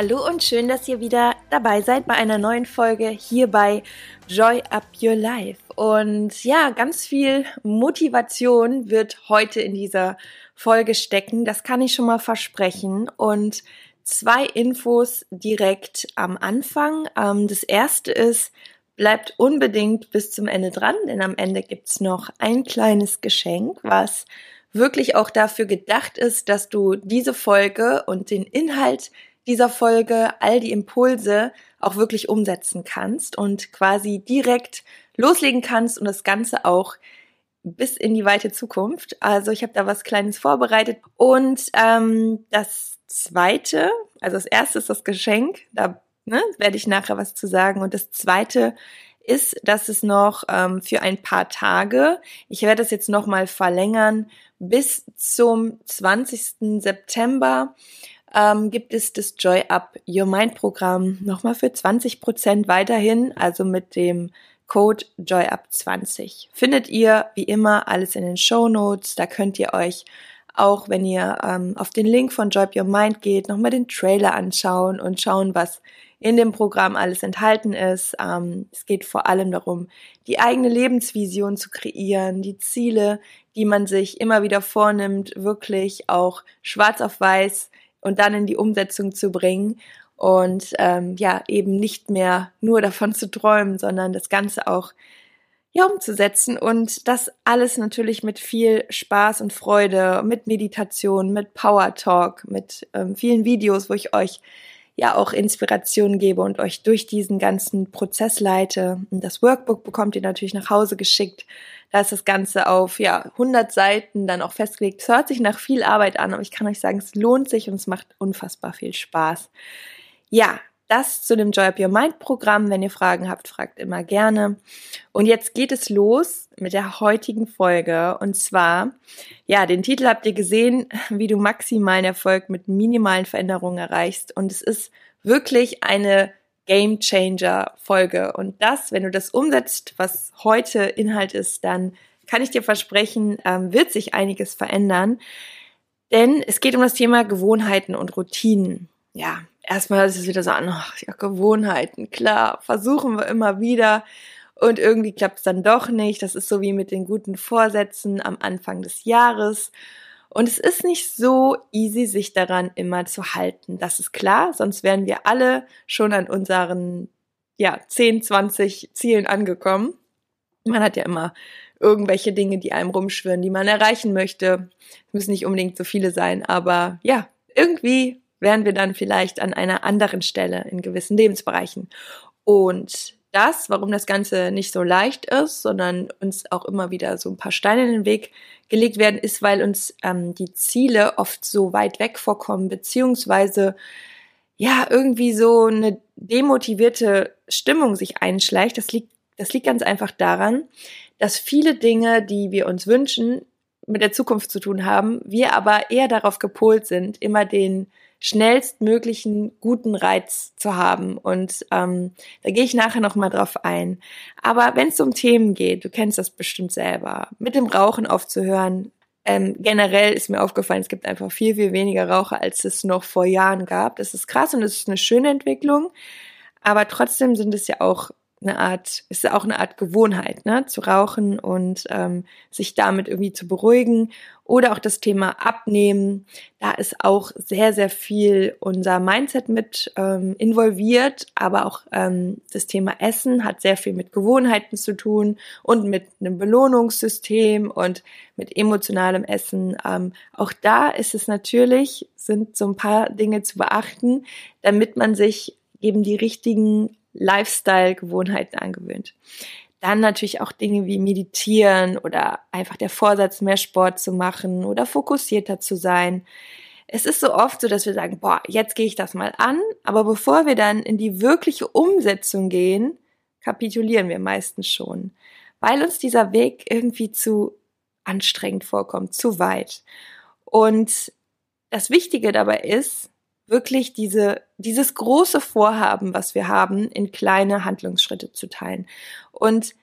Hallo und schön, dass ihr wieder dabei seid bei einer neuen Folge hier bei Joy Up Your Life. Und ja, ganz viel Motivation wird heute in dieser Folge stecken. Das kann ich schon mal versprechen. Und zwei Infos direkt am Anfang. Ähm, das erste ist, bleibt unbedingt bis zum Ende dran, denn am Ende gibt's noch ein kleines Geschenk, was wirklich auch dafür gedacht ist, dass du diese Folge und den Inhalt dieser Folge all die Impulse auch wirklich umsetzen kannst und quasi direkt loslegen kannst und das Ganze auch bis in die weite Zukunft. Also ich habe da was Kleines vorbereitet. Und ähm, das Zweite, also das Erste ist das Geschenk, da ne, werde ich nachher was zu sagen. Und das Zweite ist, dass es noch ähm, für ein paar Tage, ich werde das jetzt nochmal verlängern, bis zum 20. September ähm, gibt es das Joy Up Your Mind Programm nochmal für 20 Prozent weiterhin, also mit dem Code JoyUp20. Findet ihr wie immer alles in den Show Notes. Da könnt ihr euch auch, wenn ihr ähm, auf den Link von Joy Up Your Mind geht, nochmal den Trailer anschauen und schauen, was in dem Programm alles enthalten ist. Ähm, es geht vor allem darum, die eigene Lebensvision zu kreieren, die Ziele, die man sich immer wieder vornimmt, wirklich auch schwarz auf weiß und dann in die Umsetzung zu bringen und ähm, ja eben nicht mehr nur davon zu träumen, sondern das Ganze auch ja umzusetzen und das alles natürlich mit viel Spaß und Freude, mit Meditation, mit Power Talk, mit ähm, vielen Videos, wo ich euch ja auch Inspiration gebe und euch durch diesen ganzen Prozess leite. Und das Workbook bekommt ihr natürlich nach Hause geschickt. Da ist das Ganze auf ja 100 Seiten dann auch festgelegt. Es hört sich nach viel Arbeit an, aber ich kann euch sagen, es lohnt sich und es macht unfassbar viel Spaß. Ja, das zu dem Joy Up Your Mind Programm. Wenn ihr Fragen habt, fragt immer gerne. Und jetzt geht es los mit der heutigen Folge. Und zwar, ja, den Titel habt ihr gesehen, wie du maximalen Erfolg mit minimalen Veränderungen erreichst. Und es ist wirklich eine Game Changer Folge. Und das, wenn du das umsetzt, was heute Inhalt ist, dann kann ich dir versprechen, ähm, wird sich einiges verändern. Denn es geht um das Thema Gewohnheiten und Routinen. Ja, erstmal ist es wieder so an, ach, ja, Gewohnheiten, klar, versuchen wir immer wieder und irgendwie klappt es dann doch nicht. Das ist so wie mit den guten Vorsätzen am Anfang des Jahres. Und es ist nicht so easy, sich daran immer zu halten. Das ist klar, sonst wären wir alle schon an unseren ja, 10, 20 Zielen angekommen. Man hat ja immer irgendwelche Dinge, die einem rumschwirren, die man erreichen möchte. Es müssen nicht unbedingt so viele sein, aber ja, irgendwie wären wir dann vielleicht an einer anderen Stelle in gewissen Lebensbereichen. Und das, warum das Ganze nicht so leicht ist, sondern uns auch immer wieder so ein paar Steine in den Weg gelegt werden, ist, weil uns ähm, die Ziele oft so weit weg vorkommen, beziehungsweise ja, irgendwie so eine demotivierte Stimmung sich einschleicht. Das liegt, das liegt ganz einfach daran, dass viele Dinge, die wir uns wünschen, mit der Zukunft zu tun haben, wir aber eher darauf gepolt sind, immer den schnellstmöglichen guten Reiz zu haben. Und ähm, da gehe ich nachher nochmal drauf ein. Aber wenn es um Themen geht, du kennst das bestimmt selber, mit dem Rauchen aufzuhören, ähm, generell ist mir aufgefallen, es gibt einfach viel, viel weniger Raucher, als es noch vor Jahren gab. Das ist krass und das ist eine schöne Entwicklung. Aber trotzdem sind es ja auch eine Art, ist auch eine Art Gewohnheit, ne, zu rauchen und ähm, sich damit irgendwie zu beruhigen. Oder auch das Thema Abnehmen. Da ist auch sehr, sehr viel unser Mindset mit ähm, involviert, aber auch ähm, das Thema Essen hat sehr viel mit Gewohnheiten zu tun und mit einem Belohnungssystem und mit emotionalem Essen. Ähm, auch da ist es natürlich, sind so ein paar Dinge zu beachten, damit man sich eben die richtigen Lifestyle-Gewohnheiten angewöhnt. Dann natürlich auch Dinge wie meditieren oder einfach der Vorsatz, mehr Sport zu machen oder fokussierter zu sein. es ist so oft so, dass wir sagen, boah, jetzt gehe ich das mal an, aber bevor wir dann in die wirkliche Umsetzung gehen, kapitulieren wir meistens schon, weil uns dieser Weg irgendwie zu anstrengend vorkommt, zu weit. Und das Wichtige dabei ist, wirklich diese, dieses große Vorhaben, was wir haben, in kleine Handlungsschritte zu teilen. Und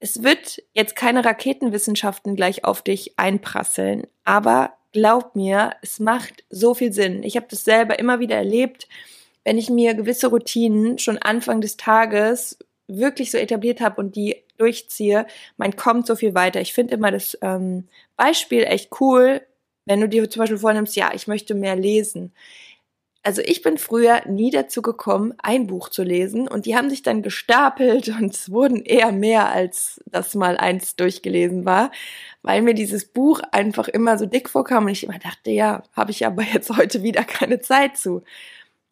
es wird jetzt keine Raketenwissenschaften gleich auf dich einprasseln, aber glaub mir, es macht so viel Sinn. Ich habe das selber immer wieder erlebt, wenn ich mir gewisse Routinen schon Anfang des Tages wirklich so etabliert habe und die durchziehe, man kommt so viel weiter. Ich finde immer das ähm, Beispiel echt cool, wenn du dir zum Beispiel vornimmst, ja, ich möchte mehr lesen. Also ich bin früher nie dazu gekommen, ein Buch zu lesen und die haben sich dann gestapelt und es wurden eher mehr, als das mal eins durchgelesen war, weil mir dieses Buch einfach immer so dick vorkam und ich immer dachte, ja, habe ich aber jetzt heute wieder keine Zeit zu.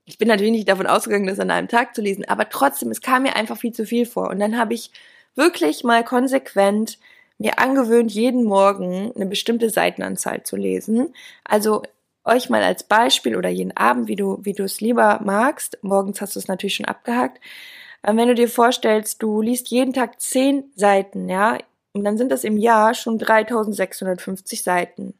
Ich bin natürlich nicht davon ausgegangen, das an einem Tag zu lesen, aber trotzdem, es kam mir einfach viel zu viel vor. Und dann habe ich wirklich mal konsequent mir angewöhnt, jeden Morgen eine bestimmte Seitenanzahl zu lesen. Also euch mal als Beispiel oder jeden Abend, wie du, wie du es lieber magst. Morgens hast du es natürlich schon abgehakt. Ähm, wenn du dir vorstellst, du liest jeden Tag zehn Seiten, ja, und dann sind das im Jahr schon 3650 Seiten.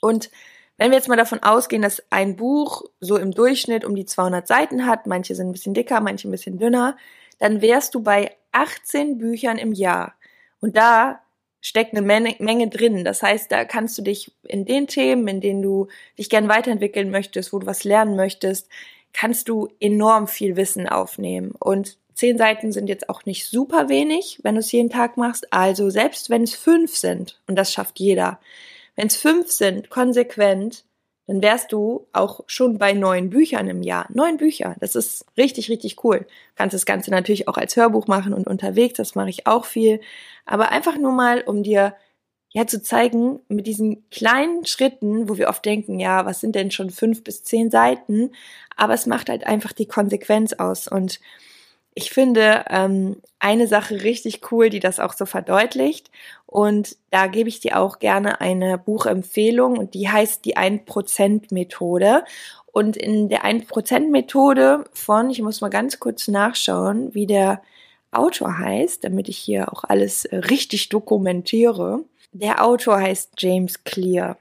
Und wenn wir jetzt mal davon ausgehen, dass ein Buch so im Durchschnitt um die 200 Seiten hat, manche sind ein bisschen dicker, manche ein bisschen dünner, dann wärst du bei 18 Büchern im Jahr. Und da steckt eine Menge, Menge drin. Das heißt, da kannst du dich in den Themen, in denen du dich gern weiterentwickeln möchtest, wo du was lernen möchtest, kannst du enorm viel Wissen aufnehmen. Und zehn Seiten sind jetzt auch nicht super wenig, wenn du es jeden Tag machst. Also selbst wenn es fünf sind, und das schafft jeder, wenn es fünf sind, konsequent, dann wärst du auch schon bei neun Büchern im Jahr. Neun Bücher, das ist richtig, richtig cool. Kannst das Ganze natürlich auch als Hörbuch machen und unterwegs, das mache ich auch viel. Aber einfach nur mal, um dir ja zu zeigen, mit diesen kleinen Schritten, wo wir oft denken, ja, was sind denn schon fünf bis zehn Seiten? Aber es macht halt einfach die Konsequenz aus. Und ich finde ähm, eine Sache richtig cool, die das auch so verdeutlicht. Und da gebe ich dir auch gerne eine Buchempfehlung und die heißt die 1%-Methode. Und in der 1%-Methode von, ich muss mal ganz kurz nachschauen, wie der Autor heißt, damit ich hier auch alles äh, richtig dokumentiere. Der Autor heißt James Clear.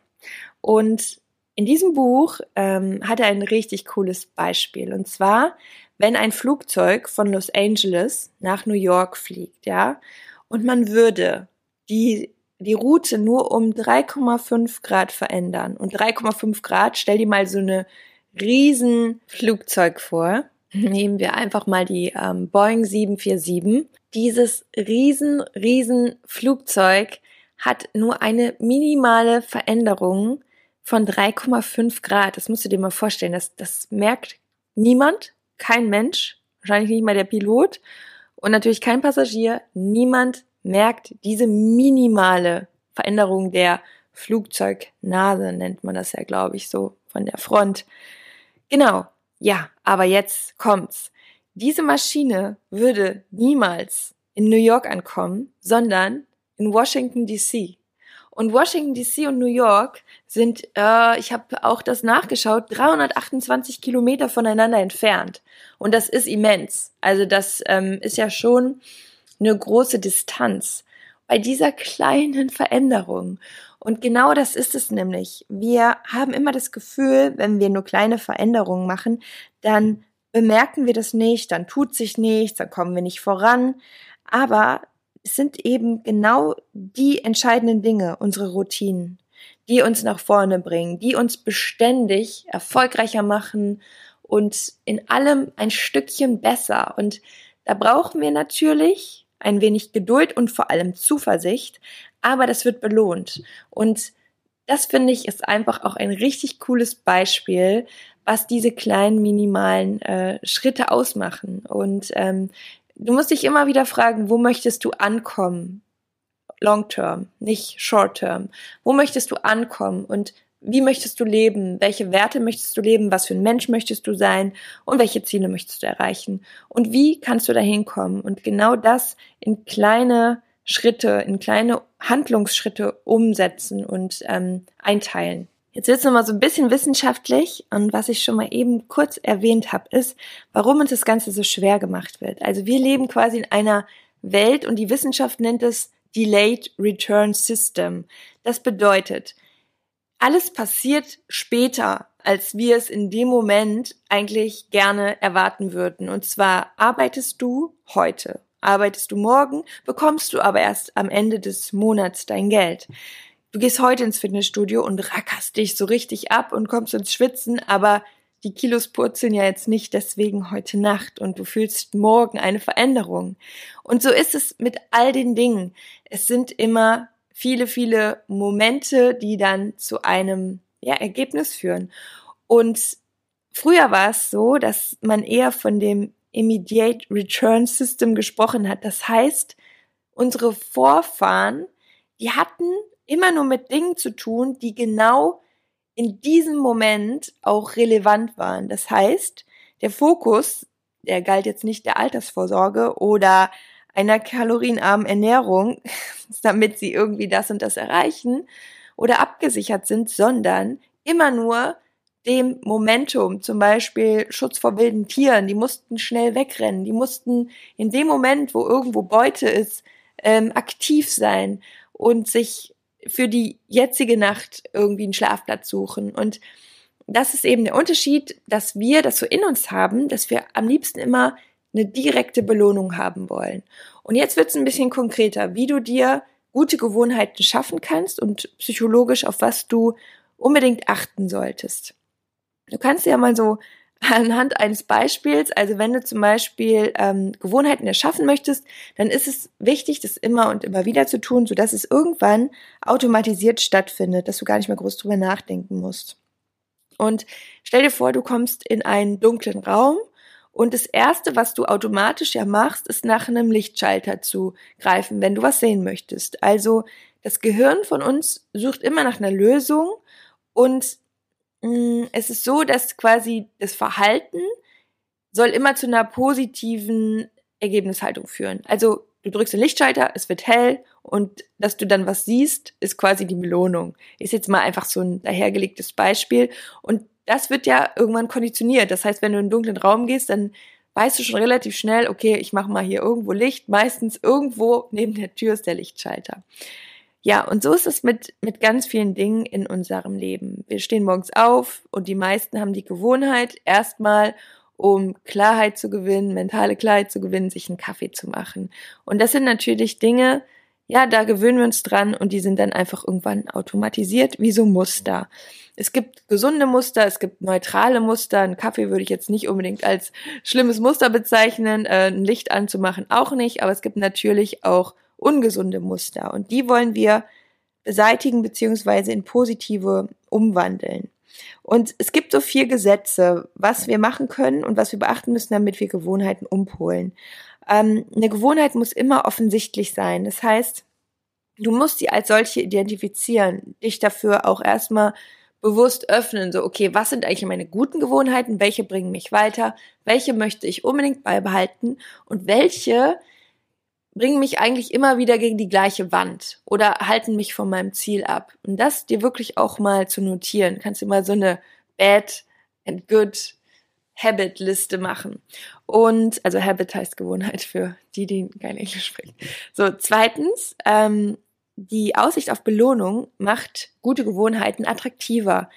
Und in diesem Buch ähm, hat er ein richtig cooles Beispiel. Und zwar wenn ein Flugzeug von Los Angeles nach New York fliegt, ja, und man würde die, die Route nur um 3,5 Grad verändern. Und 3,5 Grad, stell dir mal so eine riesen Flugzeug vor. Nehmen wir einfach mal die ähm, Boeing 747. Dieses riesen, riesen Flugzeug hat nur eine minimale Veränderung von 3,5 Grad. Das musst du dir mal vorstellen. Das, das merkt niemand kein Mensch, wahrscheinlich nicht mal der Pilot und natürlich kein Passagier, niemand merkt diese minimale Veränderung der Flugzeugnase, nennt man das ja, glaube ich, so von der Front. Genau, ja, aber jetzt kommt's. Diese Maschine würde niemals in New York ankommen, sondern in Washington, DC. Und Washington DC und New York sind, äh, ich habe auch das nachgeschaut, 328 Kilometer voneinander entfernt. Und das ist immens. Also das ähm, ist ja schon eine große Distanz bei dieser kleinen Veränderung. Und genau das ist es nämlich. Wir haben immer das Gefühl, wenn wir nur kleine Veränderungen machen, dann bemerken wir das nicht, dann tut sich nichts, dann kommen wir nicht voran. Aber es sind eben genau die entscheidenden Dinge, unsere Routinen, die uns nach vorne bringen, die uns beständig erfolgreicher machen und in allem ein Stückchen besser. Und da brauchen wir natürlich ein wenig Geduld und vor allem Zuversicht, aber das wird belohnt. Und das finde ich ist einfach auch ein richtig cooles Beispiel, was diese kleinen minimalen äh, Schritte ausmachen. Und ähm, du musst dich immer wieder fragen, wo möchtest du ankommen? Long term, nicht short term. Wo möchtest du ankommen und wie möchtest du leben? Welche Werte möchtest du leben? Was für ein Mensch möchtest du sein? Und welche Ziele möchtest du erreichen? Und wie kannst du da hinkommen? Und genau das in kleine Schritte, in kleine Handlungsschritte umsetzen und ähm, einteilen. Jetzt wird es nochmal so ein bisschen wissenschaftlich und was ich schon mal eben kurz erwähnt habe, ist, warum uns das Ganze so schwer gemacht wird. Also wir leben quasi in einer Welt und die Wissenschaft nennt es Delayed Return System. Das bedeutet, alles passiert später, als wir es in dem Moment eigentlich gerne erwarten würden. Und zwar arbeitest du heute, arbeitest du morgen, bekommst du aber erst am Ende des Monats dein Geld. Du gehst heute ins Fitnessstudio und rackerst dich so richtig ab und kommst ins Schwitzen, aber die Kilos purzeln ja jetzt nicht deswegen heute Nacht und du fühlst morgen eine Veränderung. Und so ist es mit all den Dingen. Es sind immer viele, viele Momente, die dann zu einem ja, Ergebnis führen. Und früher war es so, dass man eher von dem Immediate Return System gesprochen hat. Das heißt, unsere Vorfahren, die hatten immer nur mit Dingen zu tun, die genau in diesem Moment auch relevant waren. Das heißt, der Fokus, der galt jetzt nicht der Altersvorsorge oder einer kalorienarmen Ernährung, damit sie irgendwie das und das erreichen oder abgesichert sind, sondern immer nur dem Momentum, zum Beispiel Schutz vor wilden Tieren, die mussten schnell wegrennen, die mussten in dem Moment, wo irgendwo Beute ist, ähm, aktiv sein und sich für die jetzige Nacht irgendwie einen Schlafplatz suchen. Und das ist eben der Unterschied, dass wir das so in uns haben, dass wir am liebsten immer eine direkte Belohnung haben wollen. Und jetzt wird es ein bisschen konkreter, wie du dir gute Gewohnheiten schaffen kannst und psychologisch auf was du unbedingt achten solltest. Du kannst ja mal so anhand eines Beispiels, also wenn du zum Beispiel ähm, Gewohnheiten erschaffen möchtest, dann ist es wichtig, das immer und immer wieder zu tun, sodass es irgendwann automatisiert stattfindet, dass du gar nicht mehr groß drüber nachdenken musst. Und stell dir vor, du kommst in einen dunklen Raum und das erste, was du automatisch ja machst, ist nach einem Lichtschalter zu greifen, wenn du was sehen möchtest. Also das Gehirn von uns sucht immer nach einer Lösung und es ist so, dass quasi das Verhalten soll immer zu einer positiven Ergebnishaltung führen. Also du drückst den Lichtschalter, es wird hell und dass du dann was siehst, ist quasi die Belohnung. Ist jetzt mal einfach so ein dahergelegtes Beispiel und das wird ja irgendwann konditioniert. Das heißt, wenn du in einen dunklen Raum gehst, dann weißt du schon relativ schnell, okay, ich mache mal hier irgendwo Licht. Meistens irgendwo neben der Tür ist der Lichtschalter. Ja, und so ist es mit, mit ganz vielen Dingen in unserem Leben. Wir stehen morgens auf und die meisten haben die Gewohnheit, erstmal, um Klarheit zu gewinnen, mentale Klarheit zu gewinnen, sich einen Kaffee zu machen. Und das sind natürlich Dinge, ja, da gewöhnen wir uns dran und die sind dann einfach irgendwann automatisiert, wie so Muster. Es gibt gesunde Muster, es gibt neutrale Muster. Ein Kaffee würde ich jetzt nicht unbedingt als schlimmes Muster bezeichnen, äh, ein Licht anzumachen auch nicht, aber es gibt natürlich auch ungesunde Muster. Und die wollen wir beseitigen beziehungsweise in positive umwandeln. Und es gibt so vier Gesetze, was wir machen können und was wir beachten müssen, damit wir Gewohnheiten umpolen. Ähm, eine Gewohnheit muss immer offensichtlich sein. Das heißt, du musst sie als solche identifizieren, dich dafür auch erstmal bewusst öffnen, so, okay, was sind eigentlich meine guten Gewohnheiten, welche bringen mich weiter, welche möchte ich unbedingt beibehalten und welche bringen mich eigentlich immer wieder gegen die gleiche Wand oder halten mich von meinem Ziel ab. Und das dir wirklich auch mal zu notieren. Kannst du mal so eine Bad and Good Habit Liste machen. Und, also Habit heißt Gewohnheit für die, die kein Englisch sprechen. So, zweitens, ähm, die Aussicht auf Belohnung macht gute Gewohnheiten attraktiver.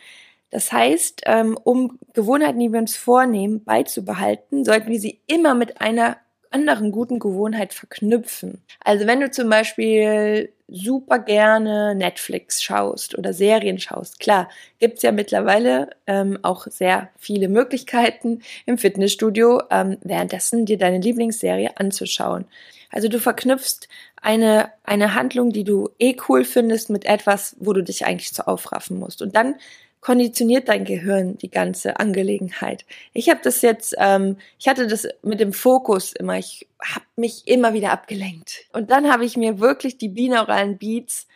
Das heißt, ähm, um Gewohnheiten, die wir uns vornehmen, beizubehalten, sollten wir sie immer mit einer anderen guten Gewohnheit verknüpfen. Also wenn du zum Beispiel super gerne Netflix schaust oder Serien schaust, klar, gibt's ja mittlerweile ähm, auch sehr viele Möglichkeiten im Fitnessstudio ähm, währenddessen dir deine Lieblingsserie anzuschauen. Also du verknüpfst eine, eine Handlung, die du eh cool findest, mit etwas, wo du dich eigentlich zu aufraffen musst. Und dann konditioniert dein Gehirn die ganze Angelegenheit. Ich habe das jetzt, ähm, ich hatte das mit dem Fokus immer, ich habe mich immer wieder abgelenkt. Und dann habe ich mir wirklich die binauralen Beats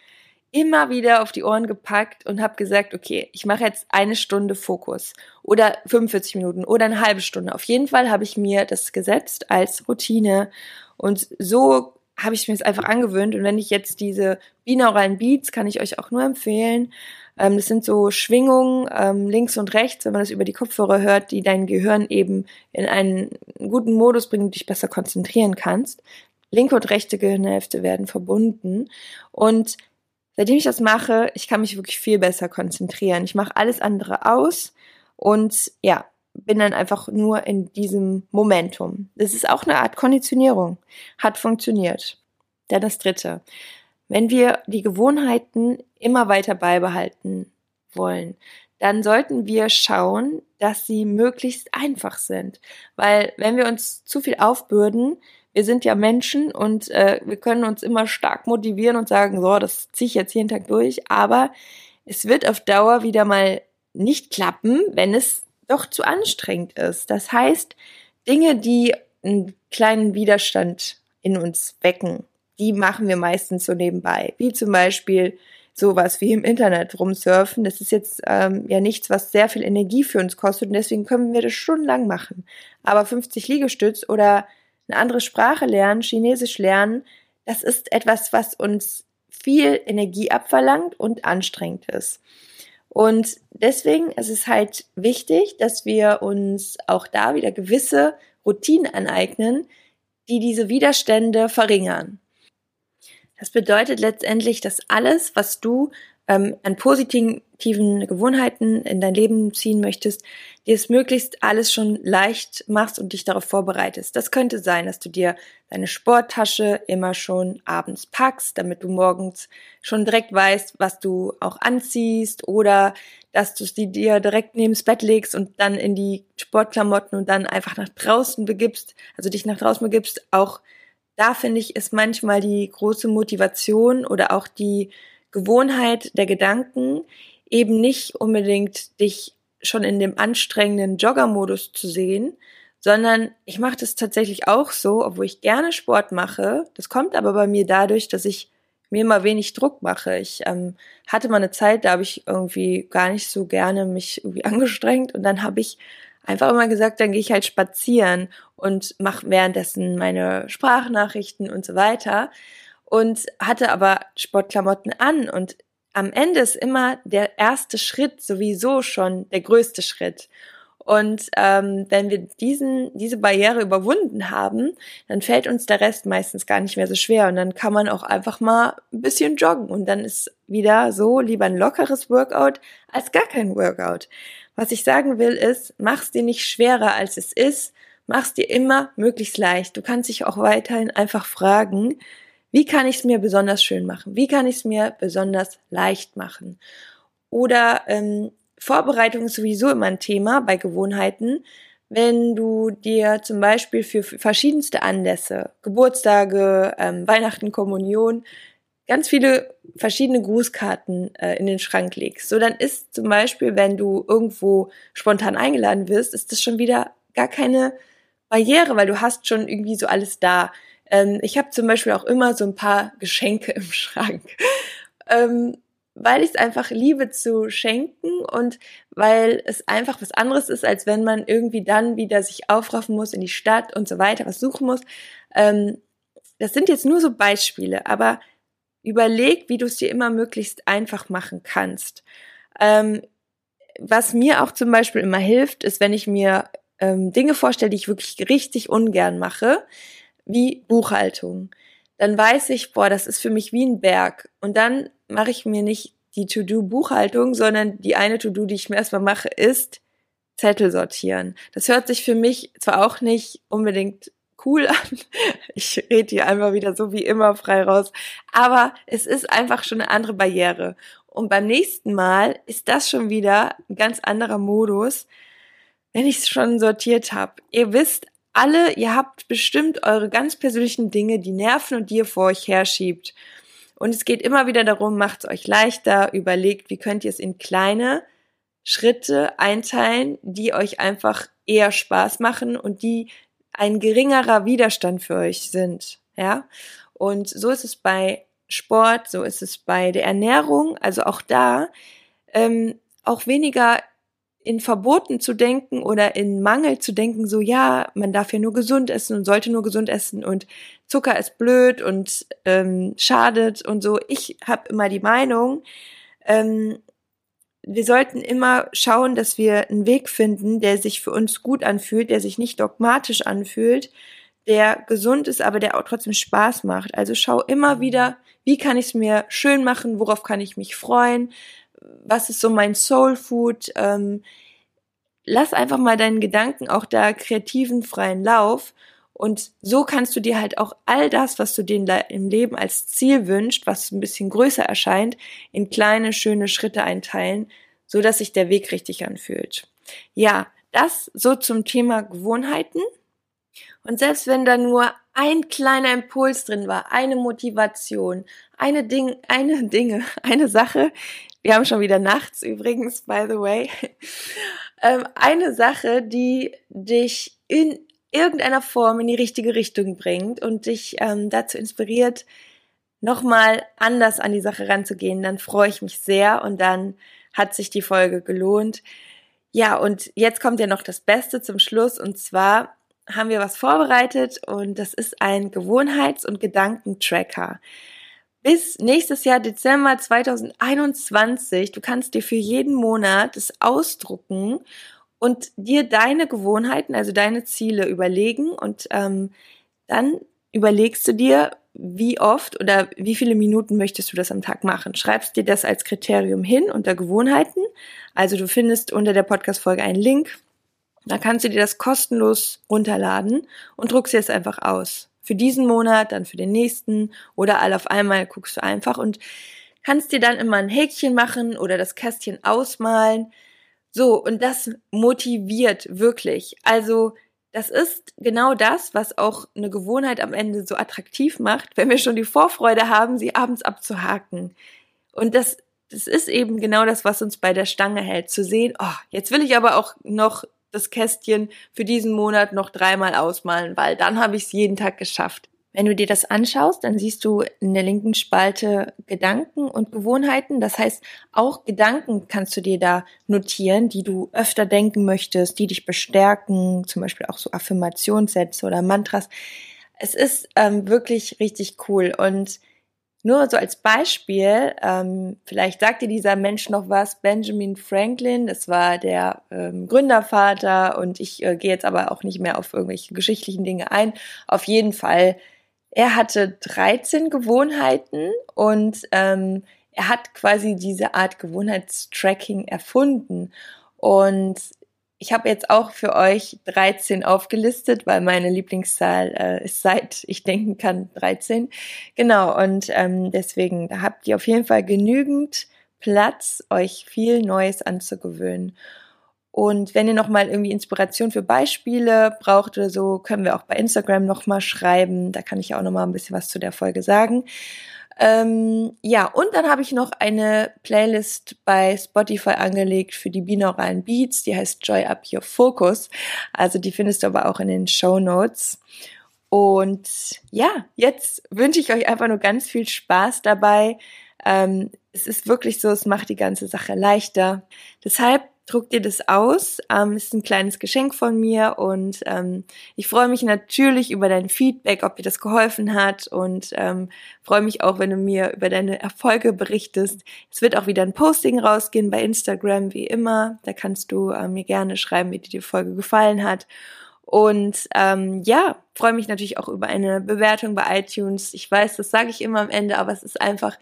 immer wieder auf die Ohren gepackt und habe gesagt, okay, ich mache jetzt eine Stunde Fokus oder 45 Minuten oder eine halbe Stunde. Auf jeden Fall habe ich mir das gesetzt als Routine und so habe ich mir es einfach angewöhnt. Und wenn ich jetzt diese binauralen Beats, kann ich euch auch nur empfehlen, Ähm, das sind so Schwingungen ähm, links und rechts, wenn man das über die Kopfhörer hört, die dein Gehirn eben in einen guten Modus bringen dich besser konzentrieren kannst. Linke und rechte Gehirnhälfte werden verbunden und seitdem ich das mache, ich kann mich wirklich viel besser konzentrieren. Ich mache alles andere aus und ja, bin dann einfach nur in diesem Momentum. Das ist auch eine Art Konditionierung. Hat funktioniert. Dann das dritte. Wenn wir die Gewohnheiten immer weiter beibehalten wollen, dann sollten wir schauen, dass sie möglichst einfach sind. Weil wenn wir uns zu viel aufbürden, wir sind ja Menschen und äh, wir können uns immer stark motivieren und sagen, so, das ziehe ich jetzt jeden Tag durch, aber es wird auf Dauer wieder mal nicht klappen, wenn es doch zu anstrengend ist. Das heißt, Dinge, die einen kleinen Widerstand in uns wecken, die machen wir meistens so nebenbei. Wie zum Beispiel sowas wie im Internet rumsurfen. Das ist jetzt ähm, ja nichts, was sehr viel Energie für uns kostet und deswegen können wir das stundenlang machen. Aber 50 Liegestütz oder eine andere Sprache lernen, Chinesisch lernen, das ist etwas, was uns viel Energie abverlangt und anstrengend ist. Und deswegen ist es halt wichtig, dass wir uns auch da wieder gewisse Routinen aneignen, die diese Widerstände verringern. Das bedeutet letztendlich, dass alles, was du ähm, an positiven Gewohnheiten in dein Leben ziehen möchtest, dir es möglichst alles schon leicht machst und dich darauf vorbereitest. Das könnte sein, dass du dir deine Sporttasche immer schon abends packst, damit du morgens schon direkt weißt, was du auch anziehst oder dass du sie dir direkt neben das Bett legst und dann in die Sportklamotten und dann einfach nach draußen begibst, also dich nach draußen begibst. Auch da finde ich, ist manchmal die große Motivation oder auch die Gewohnheit der Gedanken, eben nicht unbedingt dich schon in dem anstrengenden Jogger-Modus zu sehen, sondern ich mache das tatsächlich auch so, obwohl ich gerne Sport mache. Das kommt aber bei mir dadurch, dass ich mir immer wenig Druck mache. Ich ähm, hatte mal eine Zeit, da habe ich irgendwie gar nicht so gerne mich irgendwie angestrengt und dann habe ich einfach immer gesagt, dann gehe ich halt spazieren und mache währenddessen meine Sprachnachrichten und so weiter und hatte aber Sportklamotten an und am Ende ist immer der erste Schritt sowieso schon der größte Schritt. Und ähm, wenn wir diesen, diese Barriere überwunden haben, dann fällt uns der Rest meistens gar nicht mehr so schwer. Und dann kann man auch einfach mal ein bisschen joggen. Und dann ist wieder so lieber ein lockeres Workout als gar kein Workout. Was ich sagen will ist, mach's dir nicht schwerer als es ist. Mach's dir immer möglichst leicht. Du kannst dich auch weiterhin einfach fragen, wie kann ich es mir besonders schön machen? Wie kann ich es mir besonders leicht machen? Oder ähm, Vorbereitung ist sowieso immer ein Thema bei Gewohnheiten. Wenn du dir zum Beispiel für verschiedenste Anlässe, Geburtstage, ähm, Weihnachten, Kommunion, ganz viele verschiedene Grußkarten äh, in den Schrank legst. So, dann ist zum Beispiel, wenn du irgendwo spontan eingeladen wirst, ist das schon wieder gar keine Barriere, weil du hast schon irgendwie so alles da. Ähm, ich habe zum Beispiel auch immer so ein paar Geschenke im Schrank. Ähm, weil ich es einfach liebe zu schenken und weil es einfach was anderes ist, als wenn man irgendwie dann wieder sich aufraffen muss in die Stadt und so weiter, was suchen muss. Ähm, das sind jetzt nur so Beispiele, aber überleg, wie du es dir immer möglichst einfach machen kannst. Ähm, was mir auch zum Beispiel immer hilft, ist, wenn ich mir ähm, Dinge vorstelle, die ich wirklich richtig ungern mache, wie Buchhaltung. Dann weiß ich, boah, das ist für mich wie ein Berg. Und dann mache ich mir nicht die To-Do-Buchhaltung, sondern die eine To-Do, die ich mir erstmal mache, ist Zettel sortieren. Das hört sich für mich zwar auch nicht unbedingt cool an. Ich rede hier einfach wieder so wie immer frei raus. Aber es ist einfach schon eine andere Barriere. Und beim nächsten Mal ist das schon wieder ein ganz anderer Modus, wenn ich es schon sortiert habe. Ihr wisst alle, ihr habt bestimmt eure ganz persönlichen Dinge, die nerven und die ihr vor euch herschiebt. Und es geht immer wieder darum, macht es euch leichter, überlegt, wie könnt ihr es in kleine Schritte einteilen, die euch einfach eher Spaß machen und die ein geringerer Widerstand für euch sind. Ja? Und so ist es bei Sport, so ist es bei der Ernährung, also auch da, ähm, auch weniger in Verboten zu denken oder in Mangel zu denken, so ja, man darf ja nur gesund essen und sollte nur gesund essen und Zucker ist blöd und ähm, schadet und so. Ich habe immer die Meinung, ähm, wir sollten immer schauen, dass wir einen Weg finden, der sich für uns gut anfühlt, der sich nicht dogmatisch anfühlt, der gesund ist, aber der auch trotzdem Spaß macht. Also schau immer wieder, wie kann ich es mir schön machen, worauf kann ich mich freuen, was ist so mein Soul Food. Ähm, lass einfach mal deinen Gedanken auch da kreativen freien Lauf und so kannst du dir halt auch all das, was du dir im Leben als Ziel wünschst, was ein bisschen größer erscheint, in kleine, schöne Schritte einteilen, so dass sich der Weg richtig anfühlt. Ja, das so zum Thema Gewohnheiten. Und selbst wenn da nur ein kleiner Impuls drin war, eine Motivation, eine Ding, eine Dinge, eine Sache, wir haben schon wieder nachts übrigens, by the way, ähm, eine Sache, die dich in irgendeiner Form in die richtige Richtung bringt und dich ähm, dazu inspiriert, nochmal anders an die Sache ranzugehen, dann freue ich mich sehr und dann hat sich die Folge gelohnt. Ja, und jetzt kommt ja noch das Beste zum Schluss und zwar haben wir was vorbereitet und das ist ein Gewohnheits- und Gedankentracker. Bis nächstes Jahr Dezember 2021, du kannst dir für jeden Monat das ausdrucken und dir deine Gewohnheiten, also deine Ziele überlegen und ähm, dann überlegst du dir, wie oft oder wie viele Minuten möchtest du das am Tag machen. Schreibst dir das als Kriterium hin unter Gewohnheiten. Also du findest unter der Podcast-Folge einen Link. Da kannst du dir das kostenlos runterladen und druckst dir es einfach aus. Für diesen Monat, dann für den nächsten oder all auf einmal guckst du einfach und kannst dir dann immer ein Häkchen machen oder das Kästchen ausmalen so, und das motiviert wirklich. Also, das ist genau das, was auch eine Gewohnheit am Ende so attraktiv macht, wenn wir schon die Vorfreude haben, sie abends abzuhaken. Und das, das ist eben genau das, was uns bei der Stange hält, zu sehen, oh, jetzt will ich aber auch noch das Kästchen für diesen Monat noch dreimal ausmalen, weil dann habe ich es jeden Tag geschafft. Wenn du dir das anschaust, dann siehst du in der linken Spalte Gedanken und Gewohnheiten. Das heißt, auch Gedanken kannst du dir da notieren, die du öfter denken möchtest, die dich bestärken, zum Beispiel auch so Affirmationssätze oder Mantras. Es ist ähm, wirklich richtig cool und nur so als Beispiel, ähm, vielleicht sagt dir dieser Mensch noch was, Benjamin Franklin, das war der ähm, Gründervater und ich äh, gehe jetzt aber auch nicht mehr auf irgendwelche geschichtlichen Dinge ein. Auf jeden Fall er hatte 13 Gewohnheiten und ähm, er hat quasi diese Art Gewohnheitstracking erfunden. Und ich habe jetzt auch für euch 13 aufgelistet, weil meine Lieblingszahl äh, ist seit ich denken kann 13. Genau, und ähm, deswegen habt ihr auf jeden Fall genügend Platz, euch viel Neues anzugewöhnen. Und wenn ihr nochmal irgendwie Inspiration für Beispiele braucht oder so, können wir auch bei Instagram nochmal schreiben. Da kann ich auch nochmal ein bisschen was zu der Folge sagen. Ähm, ja, und dann habe ich noch eine Playlist bei Spotify angelegt für die binauralen Beats. Die heißt Joy Up Your Focus. Also die findest du aber auch in den Show Notes. Und ja, jetzt wünsche ich euch einfach nur ganz viel Spaß dabei. Ähm, es ist wirklich so, es macht die ganze Sache leichter. Deshalb druck dir das aus. Ähm, ist ein kleines Geschenk von mir und ähm, ich freue mich natürlich über dein Feedback, ob dir das geholfen hat und ähm, freue mich auch, wenn du mir über deine Erfolge berichtest. Es wird auch wieder ein Posting rausgehen bei Instagram, wie immer. Da kannst du äh, mir gerne schreiben, wie dir die Folge gefallen hat. Und ähm, ja, freue mich natürlich auch über eine Bewertung bei iTunes. Ich weiß, das sage ich immer am Ende, aber es ist einfach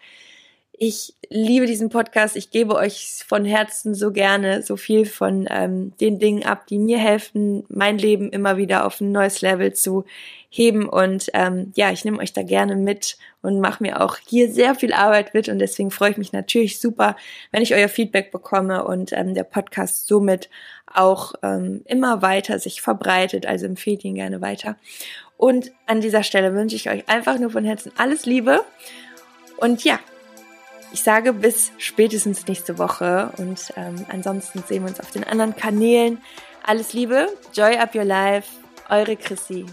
ich liebe diesen Podcast. Ich gebe euch von Herzen so gerne so viel von ähm, den Dingen ab, die mir helfen, mein Leben immer wieder auf ein neues Level zu heben. Und ähm, ja, ich nehme euch da gerne mit und mache mir auch hier sehr viel Arbeit mit. Und deswegen freue ich mich natürlich super, wenn ich euer Feedback bekomme und ähm, der Podcast somit auch ähm, immer weiter sich verbreitet. Also empfehlt ihn gerne weiter. Und an dieser Stelle wünsche ich euch einfach nur von Herzen alles Liebe. Und ja, ich sage bis spätestens nächste Woche und ähm, ansonsten sehen wir uns auf den anderen Kanälen. Alles Liebe, Joy Up Your Life, eure Chrissy.